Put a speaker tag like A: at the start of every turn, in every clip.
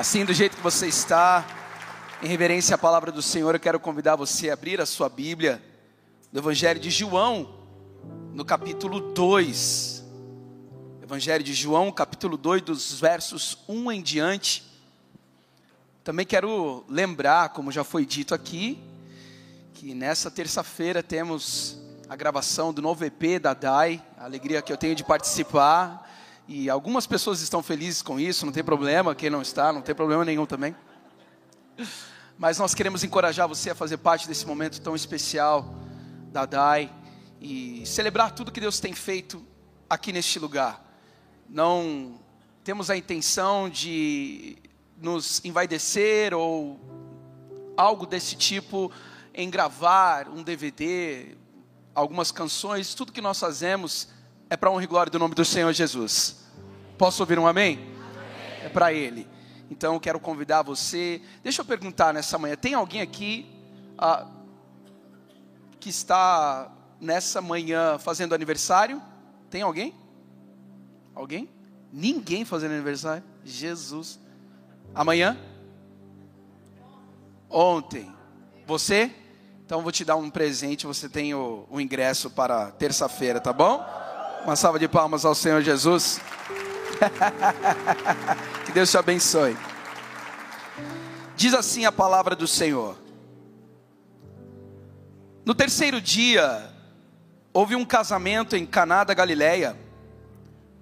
A: Assim, do jeito que você está, em reverência à palavra do Senhor, eu quero convidar você a abrir a sua Bíblia no Evangelho de João, no capítulo 2. Evangelho de João, capítulo 2, dos versos 1 em diante. Também quero lembrar, como já foi dito aqui, que nessa terça-feira temos a gravação do novo EP da DAI, a alegria que eu tenho de participar. E algumas pessoas estão felizes com isso, não tem problema. Quem não está, não tem problema nenhum também. Mas nós queremos encorajar você a fazer parte desse momento tão especial da DAI e celebrar tudo que Deus tem feito aqui neste lugar. Não temos a intenção de nos envaidecer ou algo desse tipo em gravar um DVD, algumas canções, tudo que nós fazemos é para honra e glória do nome do Senhor Jesus. Posso ouvir um amém? amém. É para Ele. Então eu quero convidar você. Deixa eu perguntar nessa manhã: tem alguém aqui ah, que está nessa manhã fazendo aniversário? Tem alguém? Alguém? Ninguém fazendo aniversário? Jesus. Amanhã? Ontem. Você? Então vou te dar um presente. Você tem o, o ingresso para terça-feira, tá bom? Uma salva de palmas ao Senhor Jesus. que Deus te abençoe. Diz assim a palavra do Senhor. No terceiro dia, houve um casamento em Caná da Galileia.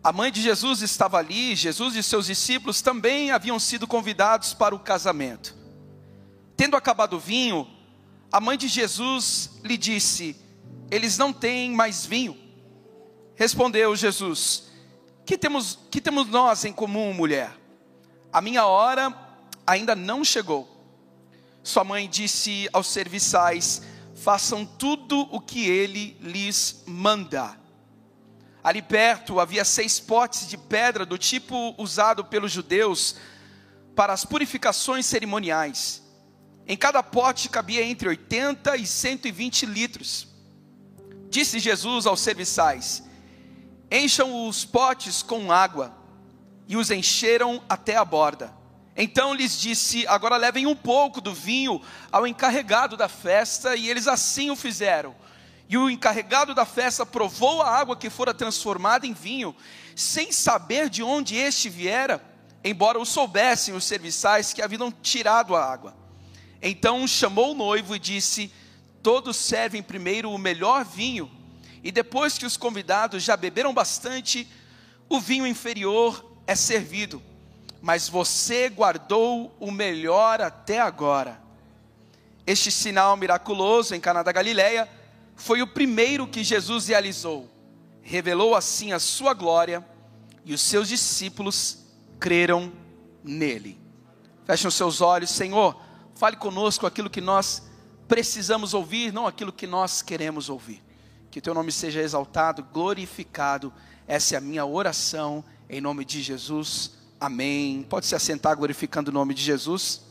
A: A mãe de Jesus estava ali, Jesus e seus discípulos também haviam sido convidados para o casamento. Tendo acabado o vinho, a mãe de Jesus lhe disse: Eles não têm mais vinho. Respondeu Jesus: que temos, que temos nós em comum, mulher? A minha hora ainda não chegou. Sua mãe disse aos serviçais: façam tudo o que ele lhes manda. Ali perto havia seis potes de pedra do tipo usado pelos judeus para as purificações cerimoniais. Em cada pote cabia entre 80 e 120 litros. Disse Jesus aos serviçais: Encham os potes com água, e os encheram até a borda. Então lhes disse: Agora levem um pouco do vinho ao encarregado da festa, e eles assim o fizeram. E o encarregado da festa provou a água que fora transformada em vinho, sem saber de onde este viera, embora o soubessem os serviçais que haviam tirado a água. Então chamou o noivo e disse: Todos servem primeiro o melhor vinho e depois que os convidados já beberam bastante, o vinho inferior é servido. Mas você guardou o melhor até agora. Este sinal miraculoso em Caná da Galileia foi o primeiro que Jesus realizou. Revelou assim a sua glória e os seus discípulos creram nele. Fechem os seus olhos, Senhor, fale conosco aquilo que nós precisamos ouvir, não aquilo que nós queremos ouvir. Que teu nome seja exaltado, glorificado. Essa é a minha oração, em nome de Jesus. Amém. Pode se assentar glorificando o nome de Jesus.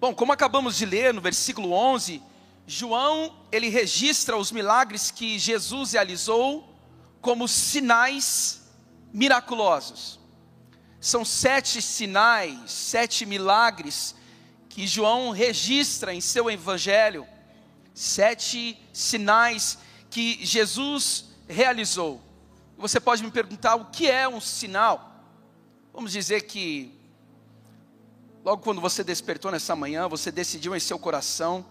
A: Bom, como acabamos de ler no versículo 11, João, ele registra os milagres que Jesus realizou como sinais miraculosos. São sete sinais, sete milagres que João registra em seu evangelho, sete sinais que Jesus realizou. Você pode me perguntar o que é um sinal? Vamos dizer que, logo quando você despertou nessa manhã, você decidiu em seu coração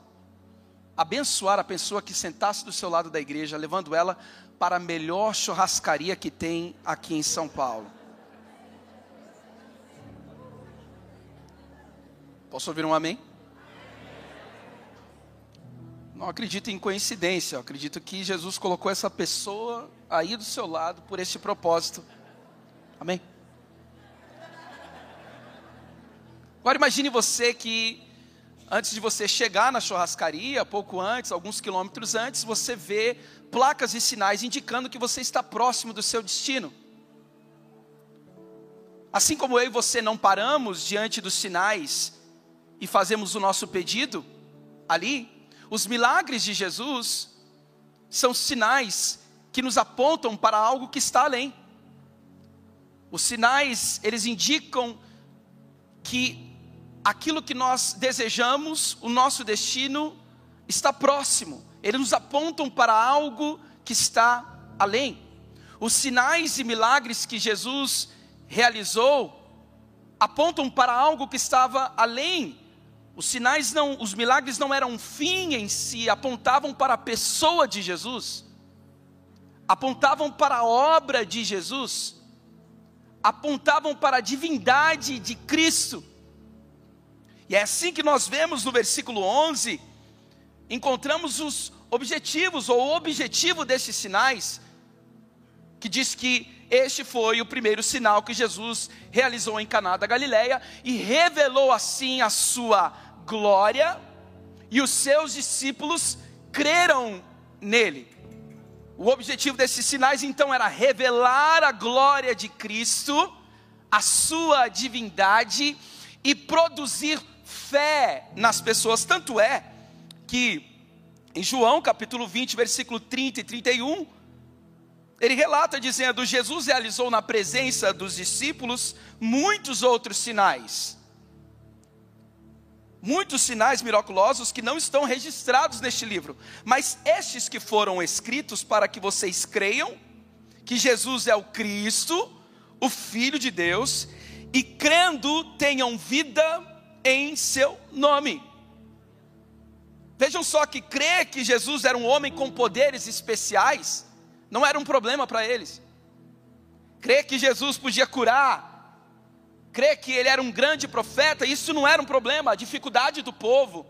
A: abençoar a pessoa que sentasse do seu lado da igreja, levando ela para a melhor churrascaria que tem aqui em São Paulo. Posso ouvir um amém? Não acredito em coincidência, acredito que Jesus colocou essa pessoa aí do seu lado por este propósito. Amém? Agora imagine você que antes de você chegar na churrascaria, pouco antes, alguns quilômetros antes, você vê placas e sinais indicando que você está próximo do seu destino. Assim como eu e você não paramos diante dos sinais e fazemos o nosso pedido ali, os milagres de Jesus são sinais que nos apontam para algo que está além. Os sinais, eles indicam que aquilo que nós desejamos, o nosso destino, está próximo. Eles nos apontam para algo que está além. Os sinais e milagres que Jesus realizou apontam para algo que estava além. Os sinais não, os milagres não eram um fim em si, apontavam para a pessoa de Jesus. Apontavam para a obra de Jesus. Apontavam para a divindade de Cristo. E é assim que nós vemos no versículo 11, encontramos os objetivos ou o objetivo desses sinais, que diz que este foi o primeiro sinal que Jesus realizou em Caná da Galileia e revelou assim a sua glória, e os seus discípulos creram nele. O objetivo desses sinais então era revelar a glória de Cristo, a sua divindade e produzir fé nas pessoas. Tanto é que em João capítulo 20, versículo 30 e 31, ele relata dizendo: Jesus realizou na presença dos discípulos muitos outros sinais. Muitos sinais miraculosos que não estão registrados neste livro, mas estes que foram escritos para que vocês creiam que Jesus é o Cristo, o Filho de Deus, e crendo tenham vida em seu nome. Vejam só que crer que Jesus era um homem com poderes especiais não era um problema para eles. Crer que Jesus podia curar, crer que ele era um grande profeta, isso não era um problema. A dificuldade do povo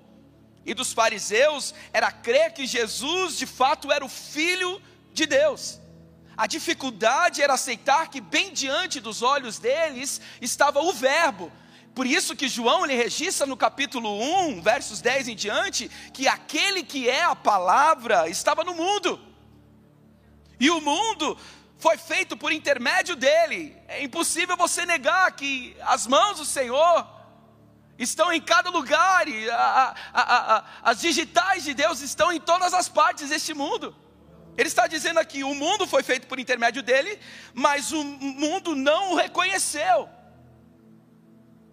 A: e dos fariseus era crer que Jesus de fato era o filho de Deus. A dificuldade era aceitar que bem diante dos olhos deles estava o Verbo. Por isso que João ele registra no capítulo 1, versos 10 em diante, que aquele que é a palavra estava no mundo. E o mundo foi feito por intermédio dele. É impossível você negar que as mãos do Senhor estão em cada lugar, e a, a, a, as digitais de Deus estão em todas as partes deste mundo. Ele está dizendo aqui: o mundo foi feito por intermédio dele, mas o mundo não o reconheceu.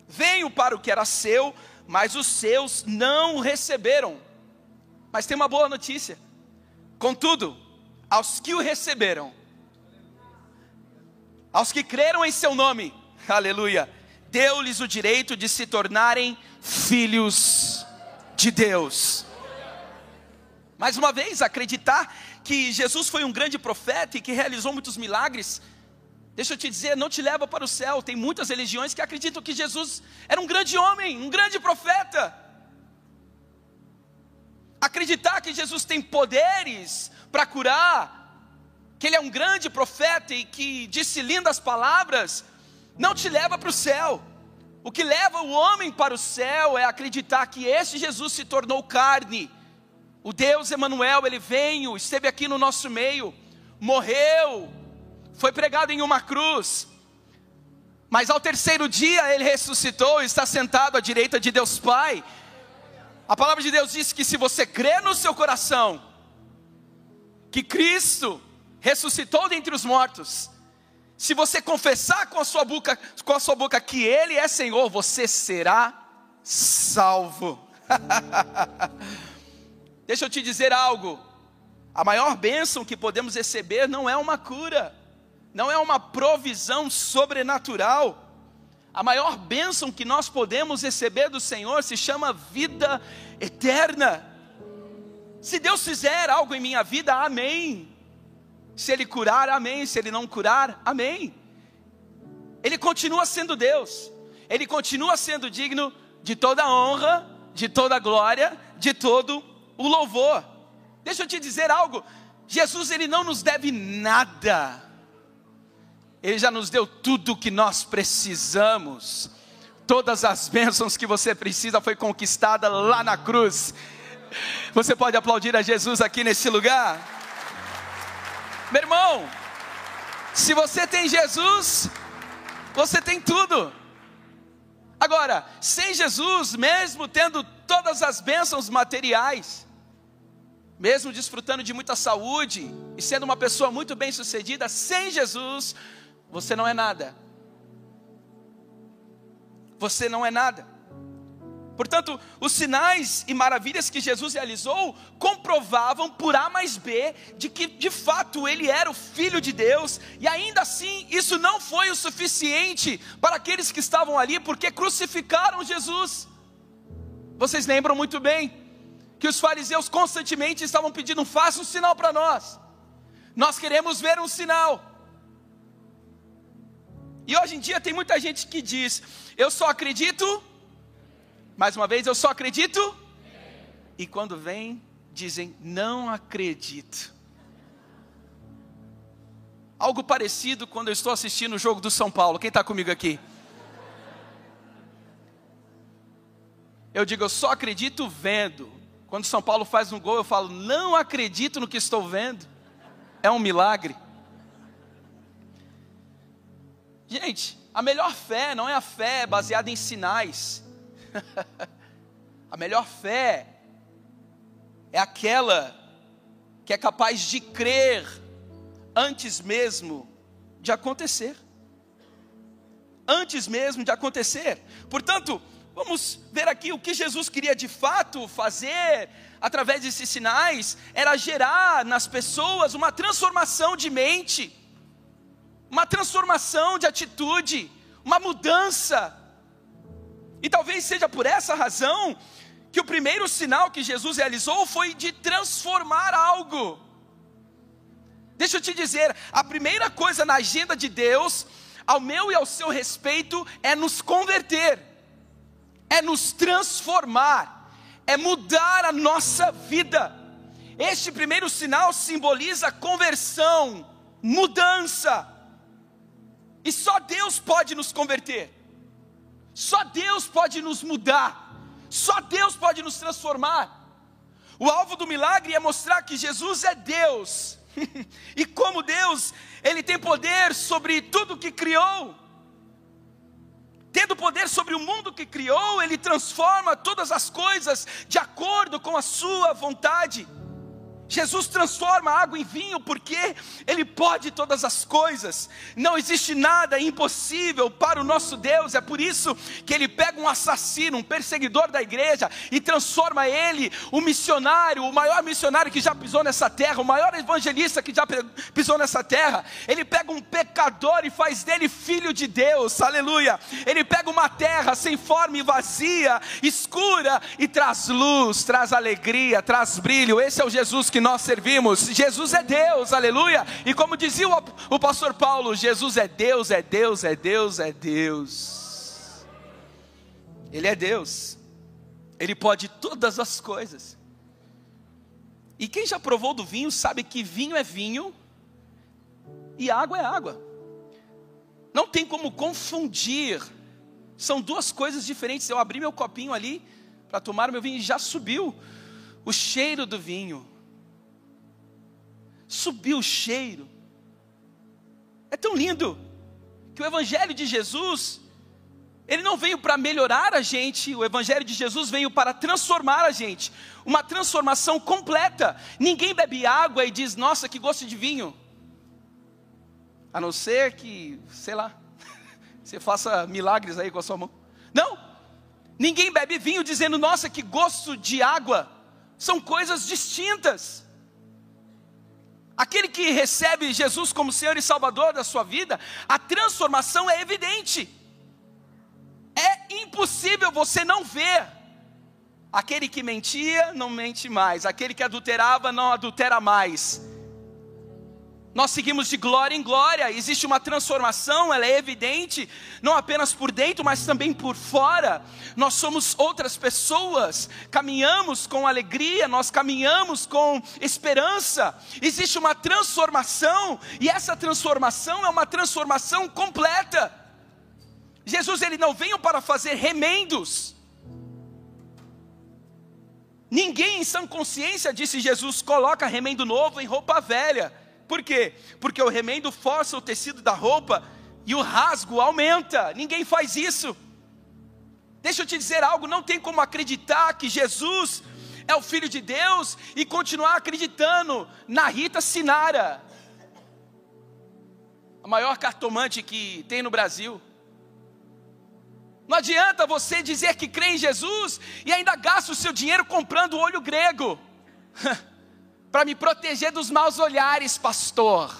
A: Veio para o que era seu, mas os seus não o receberam. Mas tem uma boa notícia: contudo, aos que o receberam, aos que creram em seu nome, aleluia, deu-lhes o direito de se tornarem filhos de Deus. Mais uma vez, acreditar que Jesus foi um grande profeta e que realizou muitos milagres, deixa eu te dizer, não te leva para o céu. Tem muitas religiões que acreditam que Jesus era um grande homem, um grande profeta. Acreditar que Jesus tem poderes para curar, que Ele é um grande profeta e que disse lindas palavras, não te leva para o céu. O que leva o homem para o céu é acreditar que esse Jesus se tornou carne. O Deus Emanuel, ele veio, esteve aqui no nosso meio, morreu, foi pregado em uma cruz. Mas ao terceiro dia ele ressuscitou e está sentado à direita de Deus Pai. A palavra de Deus diz que se você crer no seu coração que Cristo ressuscitou dentre os mortos, se você confessar com a sua boca, com a sua boca que Ele é Senhor, você será salvo. Deixa eu te dizer algo. A maior bênção que podemos receber não é uma cura, não é uma provisão sobrenatural. A maior bênção que nós podemos receber do Senhor se chama vida eterna. Se Deus fizer algo em minha vida, amém. Se Ele curar, amém. Se Ele não curar, amém. Ele continua sendo Deus, Ele continua sendo digno de toda honra, de toda glória, de todo o louvor. Deixa eu te dizer algo: Jesus, Ele não nos deve nada, Ele já nos deu tudo o que nós precisamos. Todas as bênçãos que você precisa foi conquistada lá na cruz. Você pode aplaudir a Jesus aqui nesse lugar? Meu irmão, se você tem Jesus, você tem tudo. Agora, sem Jesus, mesmo tendo todas as bênçãos materiais, mesmo desfrutando de muita saúde e sendo uma pessoa muito bem-sucedida, sem Jesus, você não é nada. Você não é nada. Portanto, os sinais e maravilhas que Jesus realizou comprovavam por A mais B de que de fato ele era o Filho de Deus, e ainda assim isso não foi o suficiente para aqueles que estavam ali, porque crucificaram Jesus. Vocês lembram muito bem que os fariseus constantemente estavam pedindo: faça um sinal para nós, nós queremos ver um sinal. E hoje em dia tem muita gente que diz: eu só acredito mais uma vez, eu só acredito. E quando vem, dizem, não acredito. Algo parecido quando eu estou assistindo o jogo do São Paulo. Quem está comigo aqui? Eu digo, eu só acredito vendo. Quando São Paulo faz um gol, eu falo, não acredito no que estou vendo. É um milagre. Gente, a melhor fé não é a fé baseada em sinais, a melhor fé é aquela que é capaz de crer antes mesmo de acontecer. Antes mesmo de acontecer. Portanto, vamos ver aqui o que Jesus queria de fato fazer através desses sinais era gerar nas pessoas uma transformação de mente, uma transformação de atitude, uma mudança e talvez seja por essa razão que o primeiro sinal que Jesus realizou foi de transformar algo. Deixa eu te dizer, a primeira coisa na agenda de Deus, ao meu e ao seu respeito, é nos converter, é nos transformar, é mudar a nossa vida. Este primeiro sinal simboliza conversão, mudança, e só Deus pode nos converter. Só Deus pode nos mudar, só Deus pode nos transformar. O alvo do milagre é mostrar que Jesus é Deus, e como Deus, Ele tem poder sobre tudo que criou. Tendo poder sobre o mundo que criou, Ele transforma todas as coisas de acordo com a Sua vontade. Jesus transforma água em vinho porque Ele pode todas as coisas, não existe nada impossível para o nosso Deus, é por isso que Ele pega um assassino, um perseguidor da igreja e transforma ele, o missionário, o maior missionário que já pisou nessa terra, o maior evangelista que já pisou nessa terra. Ele pega um pecador e faz dele filho de Deus, aleluia. Ele pega uma terra sem forma e vazia, escura e traz luz, traz alegria, traz brilho. Esse é o Jesus que nós servimos. Jesus é Deus, aleluia. E como dizia o, o pastor Paulo, Jesus é Deus, é Deus, é Deus, é Deus. Ele é Deus. Ele pode todas as coisas. E quem já provou do vinho sabe que vinho é vinho e água é água. Não tem como confundir. São duas coisas diferentes. Eu abri meu copinho ali para tomar meu vinho e já subiu o cheiro do vinho subiu o cheiro. É tão lindo que o Evangelho de Jesus, ele não veio para melhorar a gente, o Evangelho de Jesus veio para transformar a gente, uma transformação completa. Ninguém bebe água e diz, nossa, que gosto de vinho. A não ser que, sei lá, você faça milagres aí com a sua mão. Não, ninguém bebe vinho dizendo, nossa, que gosto de água. São coisas distintas. Aquele que recebe Jesus como Senhor e Salvador da sua vida, a transformação é evidente. É impossível você não ver. Aquele que mentia, não mente mais. Aquele que adulterava, não adultera mais. Nós seguimos de glória em glória, existe uma transformação, ela é evidente, não apenas por dentro, mas também por fora. Nós somos outras pessoas, caminhamos com alegria, nós caminhamos com esperança. Existe uma transformação, e essa transformação é uma transformação completa. Jesus ele não veio para fazer remendos. Ninguém em sã consciência, disse Jesus, coloca remendo novo em roupa velha. Por quê? Porque o remendo força o tecido da roupa e o rasgo aumenta. Ninguém faz isso. Deixa eu te dizer algo: não tem como acreditar que Jesus é o Filho de Deus e continuar acreditando na Rita Sinara, a maior cartomante que tem no Brasil. Não adianta você dizer que crê em Jesus e ainda gasta o seu dinheiro comprando o olho grego. Para me proteger dos maus olhares, pastor.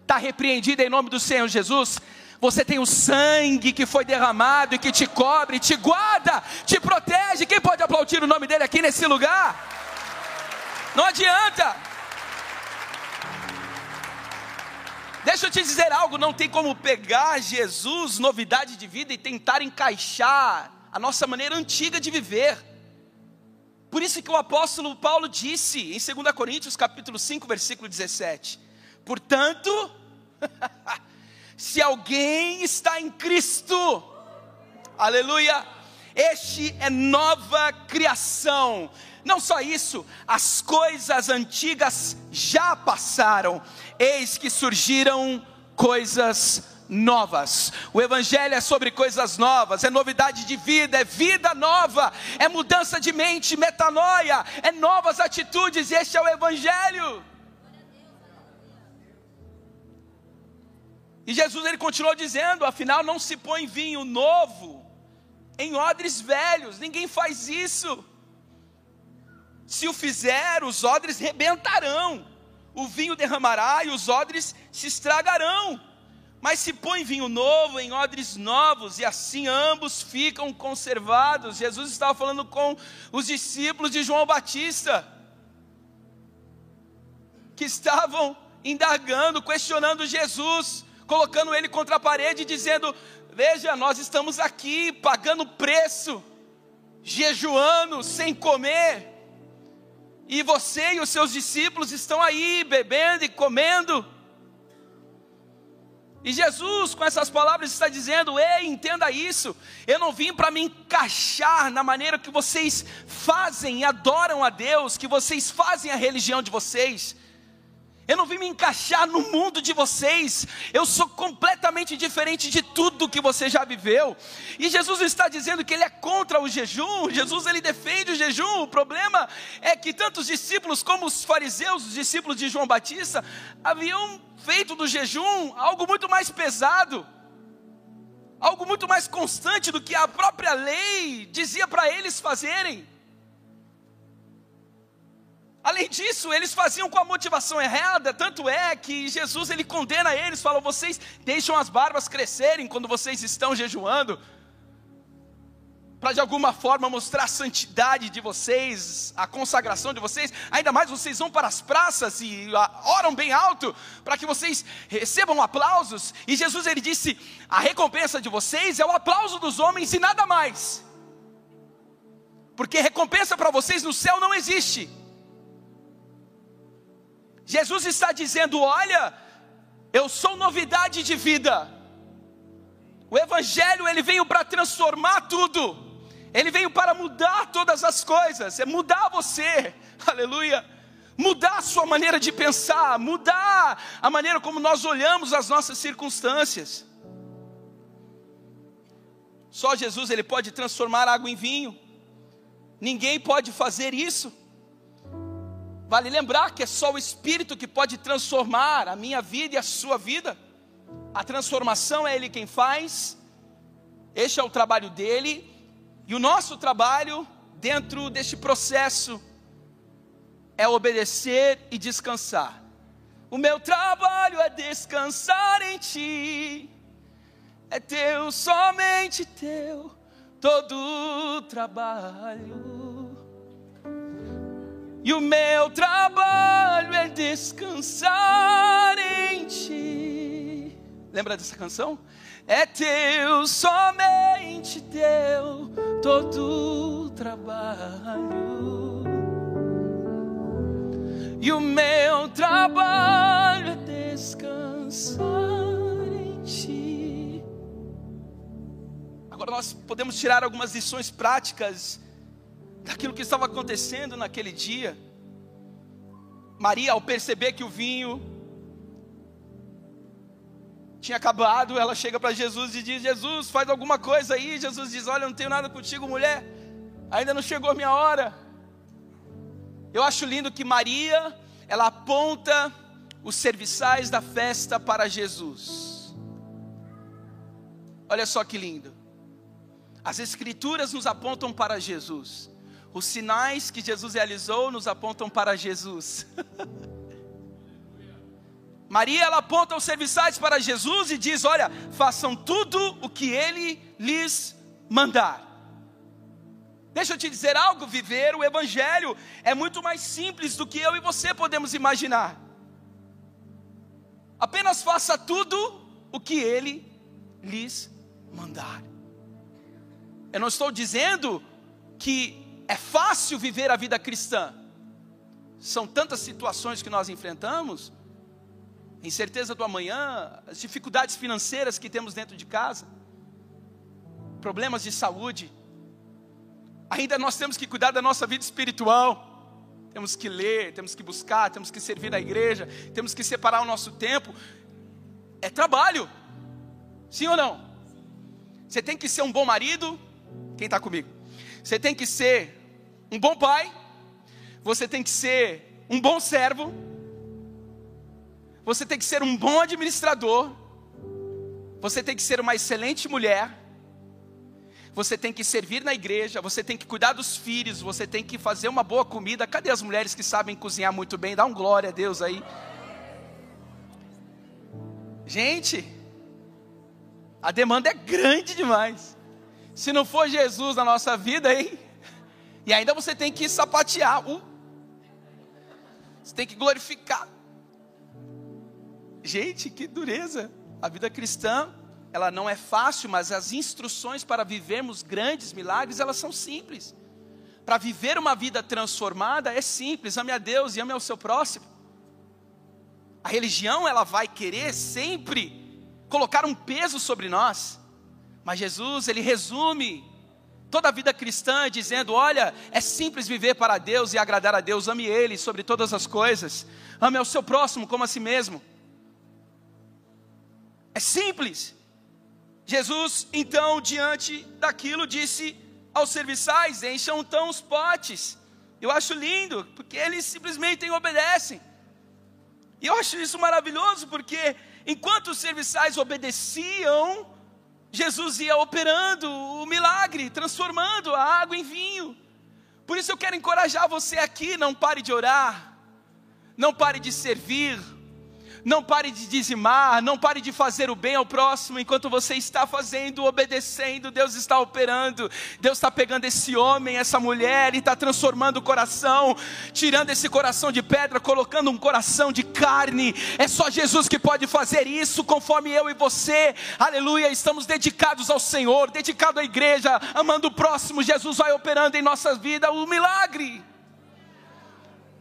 A: Está repreendido em nome do Senhor Jesus. Você tem o sangue que foi derramado e que te cobre, te guarda, te protege. Quem pode aplaudir o nome dele aqui nesse lugar? Não adianta. Deixa eu te dizer algo: não tem como pegar Jesus, novidade de vida, e tentar encaixar a nossa maneira antiga de viver. Por isso que o apóstolo Paulo disse em 2 Coríntios capítulo 5, versículo 17: Portanto, se alguém está em Cristo, aleluia, este é nova criação. Não só isso, as coisas antigas já passaram, eis que surgiram coisas novas. O Evangelho é sobre coisas novas, é novidade de vida, é vida nova, é mudança de mente, metanoia, é novas atitudes, este é o Evangelho. E Jesus ele continuou dizendo: afinal, não se põe vinho novo em odres velhos, ninguém faz isso. Se o fizer, os odres rebentarão, o vinho derramará e os odres se estragarão. Mas se põe vinho novo em odres novos, e assim ambos ficam conservados. Jesus estava falando com os discípulos de João Batista, que estavam indagando, questionando Jesus, colocando ele contra a parede, dizendo: Veja, nós estamos aqui pagando preço, jejuando, sem comer e você e os seus discípulos estão aí bebendo e comendo. E Jesus, com essas palavras, está dizendo: Ei, entenda isso. Eu não vim para me encaixar na maneira que vocês fazem e adoram a Deus, que vocês fazem a religião de vocês. Eu não vim me encaixar no mundo de vocês. Eu sou completamente diferente de tudo que você já viveu. E Jesus está dizendo que ele é contra o jejum. Jesus ele defende o jejum. O problema é que tanto os discípulos como os fariseus, os discípulos de João Batista, haviam feito do jejum algo muito mais pesado. Algo muito mais constante do que a própria lei dizia para eles fazerem. Além disso, eles faziam com a motivação errada, tanto é que Jesus ele condena eles, fala: "Vocês deixam as barbas crescerem quando vocês estão jejuando, para de alguma forma mostrar a santidade de vocês, a consagração de vocês, ainda mais vocês vão para as praças e oram bem alto para que vocês recebam aplausos. E Jesus ele disse: a recompensa de vocês é o aplauso dos homens e nada mais, porque recompensa para vocês no céu não existe. Jesus está dizendo: olha, eu sou novidade de vida. O Evangelho ele veio para transformar tudo. Ele veio para mudar todas as coisas, é mudar você, aleluia, mudar a sua maneira de pensar, mudar a maneira como nós olhamos as nossas circunstâncias. Só Jesus ele pode transformar água em vinho, ninguém pode fazer isso. Vale lembrar que é só o Espírito que pode transformar a minha vida e a sua vida. A transformação é Ele quem faz, este é o trabalho dele, e o nosso trabalho dentro deste processo é obedecer e descansar. O meu trabalho é descansar em Ti, é teu, somente teu, todo o trabalho. E o meu trabalho é descansar em ti. Lembra dessa canção? É teu, somente teu, todo trabalho. E o meu trabalho é descansar em ti. Agora nós podemos tirar algumas lições práticas daquilo que estava acontecendo naquele dia. Maria, ao perceber que o vinho tinha acabado, ela chega para Jesus e diz: Jesus, faz alguma coisa aí. Jesus diz: Olha, eu não tenho nada contigo, mulher, ainda não chegou a minha hora. Eu acho lindo que Maria, ela aponta os serviçais da festa para Jesus. Olha só que lindo. As Escrituras nos apontam para Jesus. Os sinais que Jesus realizou nos apontam para Jesus. Maria ela aponta os serviçais para Jesus e diz: Olha, façam tudo o que ele lhes mandar. Deixa eu te dizer algo: viver o Evangelho é muito mais simples do que eu e você podemos imaginar. Apenas faça tudo o que ele lhes mandar. Eu não estou dizendo que é fácil viver a vida cristã. São tantas situações que nós enfrentamos, incerteza do amanhã, as dificuldades financeiras que temos dentro de casa, problemas de saúde. Ainda nós temos que cuidar da nossa vida espiritual. Temos que ler, temos que buscar, temos que servir na igreja, temos que separar o nosso tempo. É trabalho. Sim ou não? Você tem que ser um bom marido. Quem está comigo? Você tem que ser um bom pai. Você tem que ser um bom servo. Você tem que ser um bom administrador. Você tem que ser uma excelente mulher. Você tem que servir na igreja, você tem que cuidar dos filhos, você tem que fazer uma boa comida. Cadê as mulheres que sabem cozinhar muito bem? Dá um glória a Deus aí. Gente, a demanda é grande demais. Se não for Jesus na nossa vida, hein? E ainda você tem que sapatear. Uh, você tem que glorificar. Gente, que dureza. A vida cristã, ela não é fácil, mas as instruções para vivermos grandes milagres, elas são simples. Para viver uma vida transformada é simples. Ame a Deus e ame ao seu próximo. A religião, ela vai querer sempre colocar um peso sobre nós. Mas Jesus, ele resume toda a vida cristã dizendo: olha, é simples viver para Deus e agradar a Deus, ame Ele sobre todas as coisas, ame ao seu próximo como a si mesmo. É simples. Jesus, então, diante daquilo, disse aos serviçais: encham então os potes. Eu acho lindo, porque eles simplesmente obedecem. E eu acho isso maravilhoso, porque enquanto os serviçais obedeciam, Jesus ia operando o milagre, transformando a água em vinho. Por isso eu quero encorajar você aqui: não pare de orar, não pare de servir, não pare de dizimar, não pare de fazer o bem ao próximo enquanto você está fazendo, obedecendo. Deus está operando, Deus está pegando esse homem, essa mulher e está transformando o coração, tirando esse coração de pedra, colocando um coração de carne. É só Jesus que pode fazer isso, conforme eu e você, aleluia. Estamos dedicados ao Senhor, dedicados à igreja, amando o próximo. Jesus vai operando em nossa vida o milagre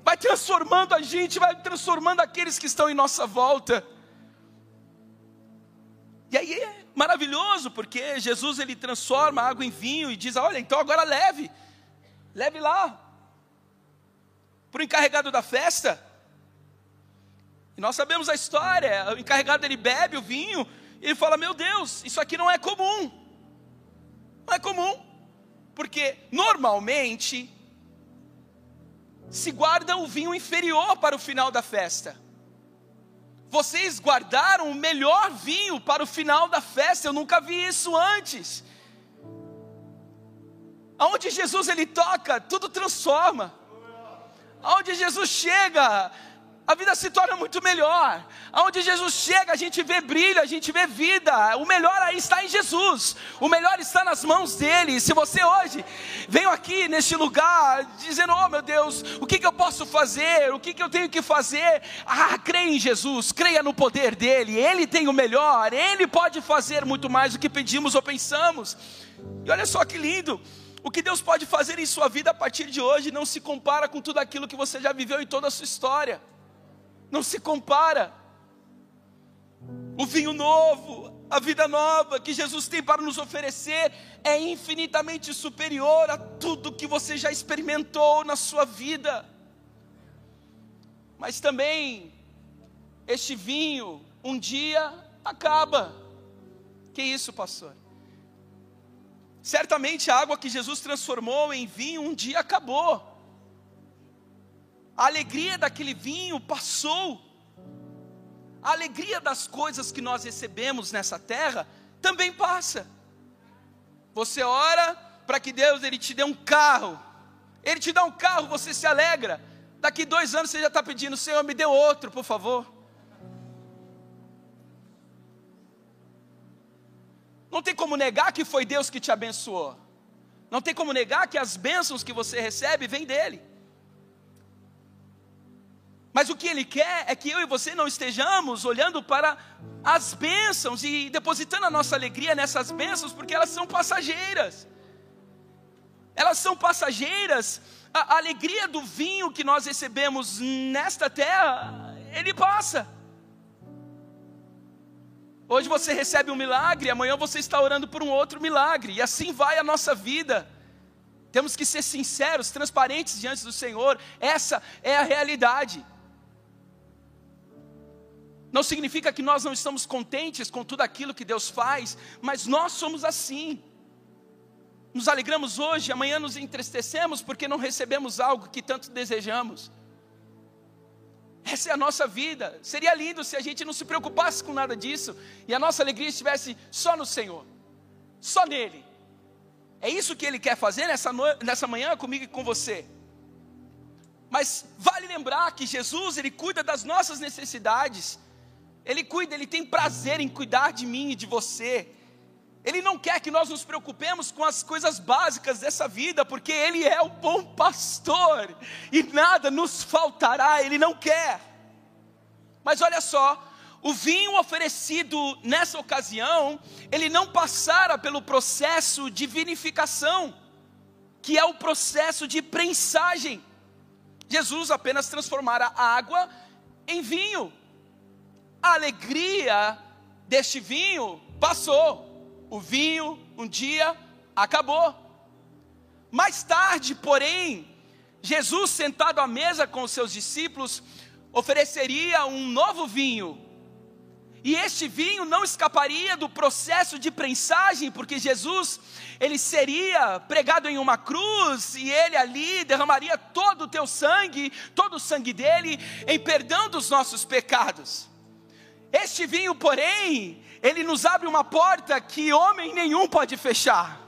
A: vai transformando a gente, vai transformando aqueles que estão em nossa volta. E aí é maravilhoso, porque Jesus ele transforma água em vinho e diz: Olha, então agora leve, leve lá, para o encarregado da festa. E nós sabemos a história: o encarregado ele bebe o vinho e ele fala: Meu Deus, isso aqui não é comum, não é comum, porque normalmente se guarda o vinho inferior para o final da festa. Vocês guardaram o melhor vinho para o final da festa. Eu nunca vi isso antes. Aonde Jesus ele toca, tudo transforma. Aonde Jesus chega, a vida se torna muito melhor. Aonde Jesus chega, a gente vê brilho, a gente vê vida. O melhor aí está em Jesus. O melhor está nas mãos dele. Se você hoje veio aqui neste lugar dizendo: "Oh, meu Deus, o que, que eu posso fazer? O que, que eu tenho que fazer?" Ah, creia em Jesus, creia no poder dele. Ele tem o melhor. Ele pode fazer muito mais do que pedimos ou pensamos. E olha só que lindo. O que Deus pode fazer em sua vida a partir de hoje não se compara com tudo aquilo que você já viveu em toda a sua história não se compara. O vinho novo, a vida nova que Jesus tem para nos oferecer é infinitamente superior a tudo que você já experimentou na sua vida. Mas também, este vinho um dia acaba. Que isso, pastor? Certamente a água que Jesus transformou em vinho um dia acabou a alegria daquele vinho passou, a alegria das coisas que nós recebemos nessa terra também passa. Você ora para que Deus ele te dê um carro. Ele te dá um carro, você se alegra. Daqui dois anos você já está pedindo, Senhor, me dê outro, por favor. Não tem como negar que foi Deus que te abençoou. Não tem como negar que as bênçãos que você recebe vêm dele. Mas o que ele quer é que eu e você não estejamos olhando para as bênçãos e depositando a nossa alegria nessas bênçãos, porque elas são passageiras. Elas são passageiras. A, alegria do vinho que nós recebemos nesta terra, ele passa. Hoje você recebe um milagre, amanhã você está orando por um outro milagre, e assim vai a nossa vida. Temos que ser sinceros, transparentes diante do Senhor, essa é a realidade. Não significa que nós não estamos contentes com tudo aquilo que Deus faz, mas nós somos assim. Nos alegramos hoje, amanhã nos entristecemos porque não recebemos algo que tanto desejamos. Essa é a nossa vida. Seria lindo se a gente não se preocupasse com nada disso e a nossa alegria estivesse só no Senhor, só nele. É isso que Ele quer fazer nessa, no... nessa manhã comigo e com você. Mas vale lembrar que Jesus, Ele cuida das nossas necessidades, Ele cuida, Ele tem prazer em cuidar de mim e de você. Ele não quer que nós nos preocupemos com as coisas básicas dessa vida, porque Ele é o bom pastor e nada nos faltará, Ele não quer. Mas olha só, o vinho oferecido nessa ocasião, ele não passara pelo processo de vinificação, que é o processo de prensagem. Jesus apenas transformara a água em vinho. A alegria deste vinho passou o vinho um dia acabou. Mais tarde, porém, Jesus, sentado à mesa com os seus discípulos, ofereceria um novo vinho. E este vinho não escaparia do processo de prensagem, porque Jesus, ele seria pregado em uma cruz e ele ali derramaria todo o teu sangue, todo o sangue dele, em perdão dos nossos pecados. Este vinho, porém, ele nos abre uma porta que homem nenhum pode fechar,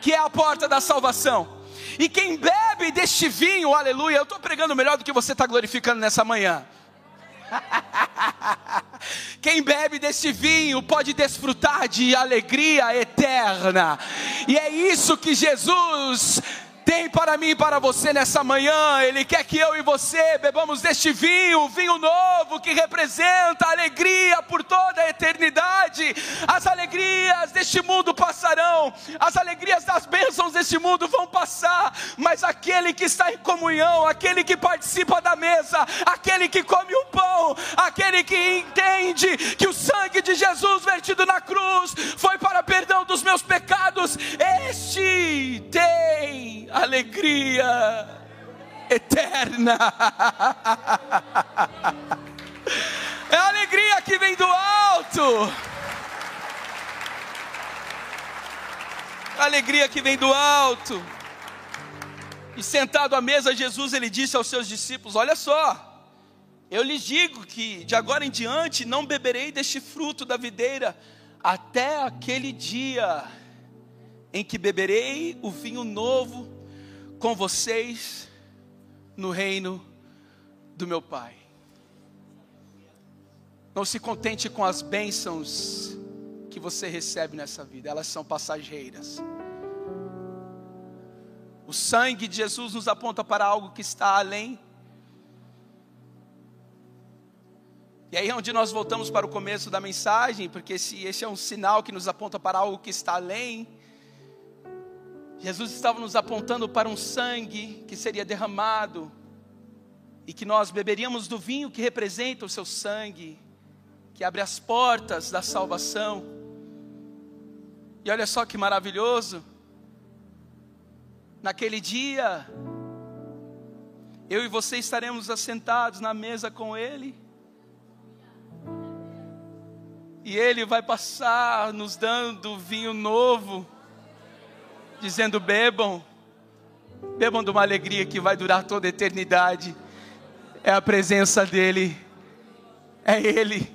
A: que é a porta da salvação. E quem bebe deste vinho, aleluia, eu estou pregando melhor do que você está glorificando nessa manhã. Quem bebe desse vinho pode desfrutar de alegria eterna, e é isso que Jesus tem para mim e para você nessa manhã. Ele quer que eu e você bebamos deste vinho, vinho novo que representa alegria por toda a eternidade. As alegrias deste mundo passarão, as alegrias das bênçãos deste mundo vão passar, mas aquele que está em comunhão, aquele que participa da mesa, aquele que come o pão, aquele que entende que o sangue de Jesus vertido na cruz foi para perdão dos meus pecados, este tem alegria eterna. É a alegria que vem do alto. A alegria que vem do alto. E sentado à mesa, Jesus ele disse aos seus discípulos: Olha só, eu lhes digo que de agora em diante não beberei deste fruto da videira até aquele dia em que beberei o vinho novo com vocês no reino do meu Pai. Não se contente com as bênçãos que você recebe nessa vida, elas são passageiras. O sangue de Jesus nos aponta para algo que está além. E aí é onde nós voltamos para o começo da mensagem, porque esse, esse é um sinal que nos aponta para algo que está além. Jesus estava nos apontando para um sangue que seria derramado e que nós beberíamos do vinho que representa o seu sangue, que abre as portas da salvação. E olha só que maravilhoso, naquele dia, eu e você estaremos assentados na mesa com Ele, e Ele vai passar nos dando vinho novo dizendo: bebam, bebam de uma alegria que vai durar toda a eternidade. É a presença dEle, é Ele,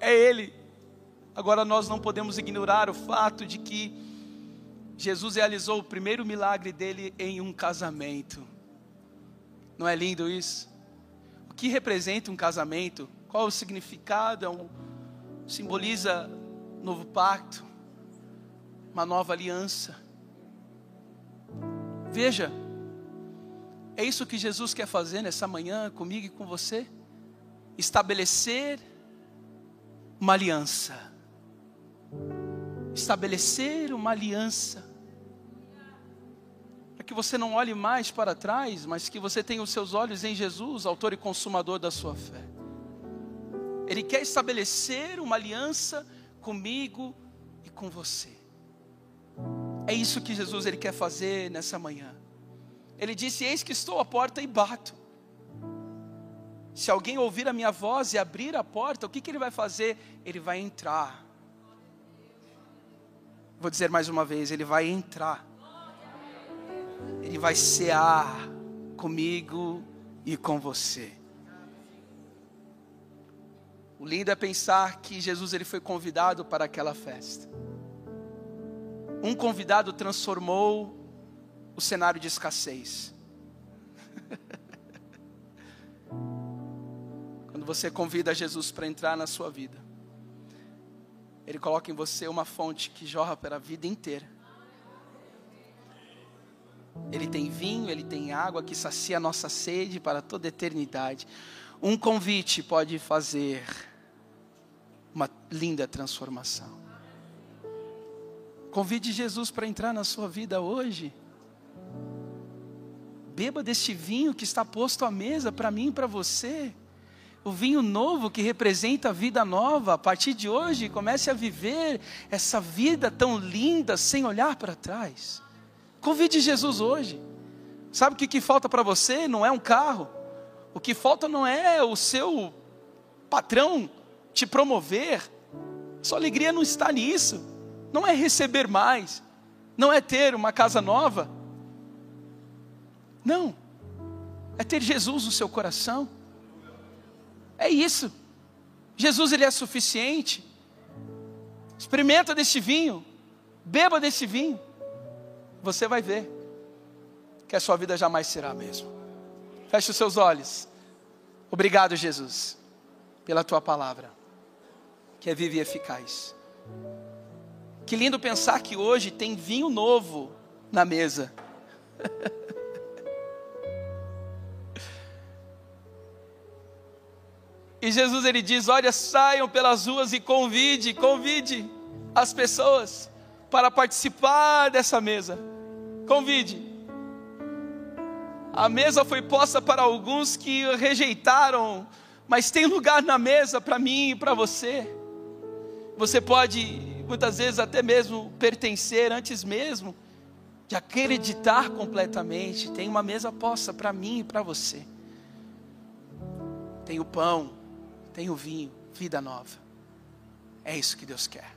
A: é Ele. Agora nós não podemos ignorar o fato de que Jesus realizou o primeiro milagre dele em um casamento. Não é lindo isso? O que representa um casamento? Qual o significado? É um, simboliza novo pacto, uma nova aliança. Veja, é isso que Jesus quer fazer nessa manhã comigo e com você? Estabelecer uma aliança. Estabelecer uma aliança que você não olhe mais para trás, mas que você tenha os seus olhos em Jesus, autor e consumador da sua fé. Ele quer estabelecer uma aliança comigo e com você. É isso que Jesus ele quer fazer nessa manhã. Ele disse: Eis que estou à porta e bato. Se alguém ouvir a minha voz e abrir a porta, o que, que ele vai fazer? Ele vai entrar. Vou dizer mais uma vez: ele vai entrar. Ele vai cear comigo e com você. O lindo é pensar que Jesus ele foi convidado para aquela festa. Um convidado transformou o cenário de escassez. Quando você convida Jesus para entrar na sua vida, Ele coloca em você uma fonte que jorra para a vida inteira. Ele tem vinho, ele tem água que sacia a nossa sede para toda eternidade. Um convite pode fazer uma linda transformação. Convide Jesus para entrar na sua vida hoje. Beba deste vinho que está posto à mesa para mim e para você. O vinho novo que representa a vida nova. A partir de hoje, comece a viver essa vida tão linda sem olhar para trás. Convide Jesus hoje. Sabe o que, falta para você? Não é um carro. O que falta não é o seu patrão te promover. Sua alegria não está nisso. Não é receber mais. Não é ter uma casa nova. Não. É ter Jesus no seu coração. É isso. Jesus ele é suficiente. Experimenta desse vinho. Beba desse vinho você vai ver que a sua vida jamais será a mesma. Feche os seus olhos. Obrigado, Jesus, pela tua palavra, que é viva e eficaz. Que lindo pensar que hoje tem vinho novo na mesa. e Jesus ele diz: Olha, saiam pelas ruas e convide, convide as pessoas para participar dessa mesa. Convide. A mesa foi posta para alguns que rejeitaram, mas tem lugar na mesa para mim e para você. Você pode, muitas vezes, até mesmo pertencer antes mesmo de acreditar completamente. Tem uma mesa posta para mim e para você. Tem o pão, tem o vinho, vida nova. É isso que Deus quer.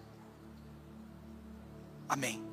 A: Amém.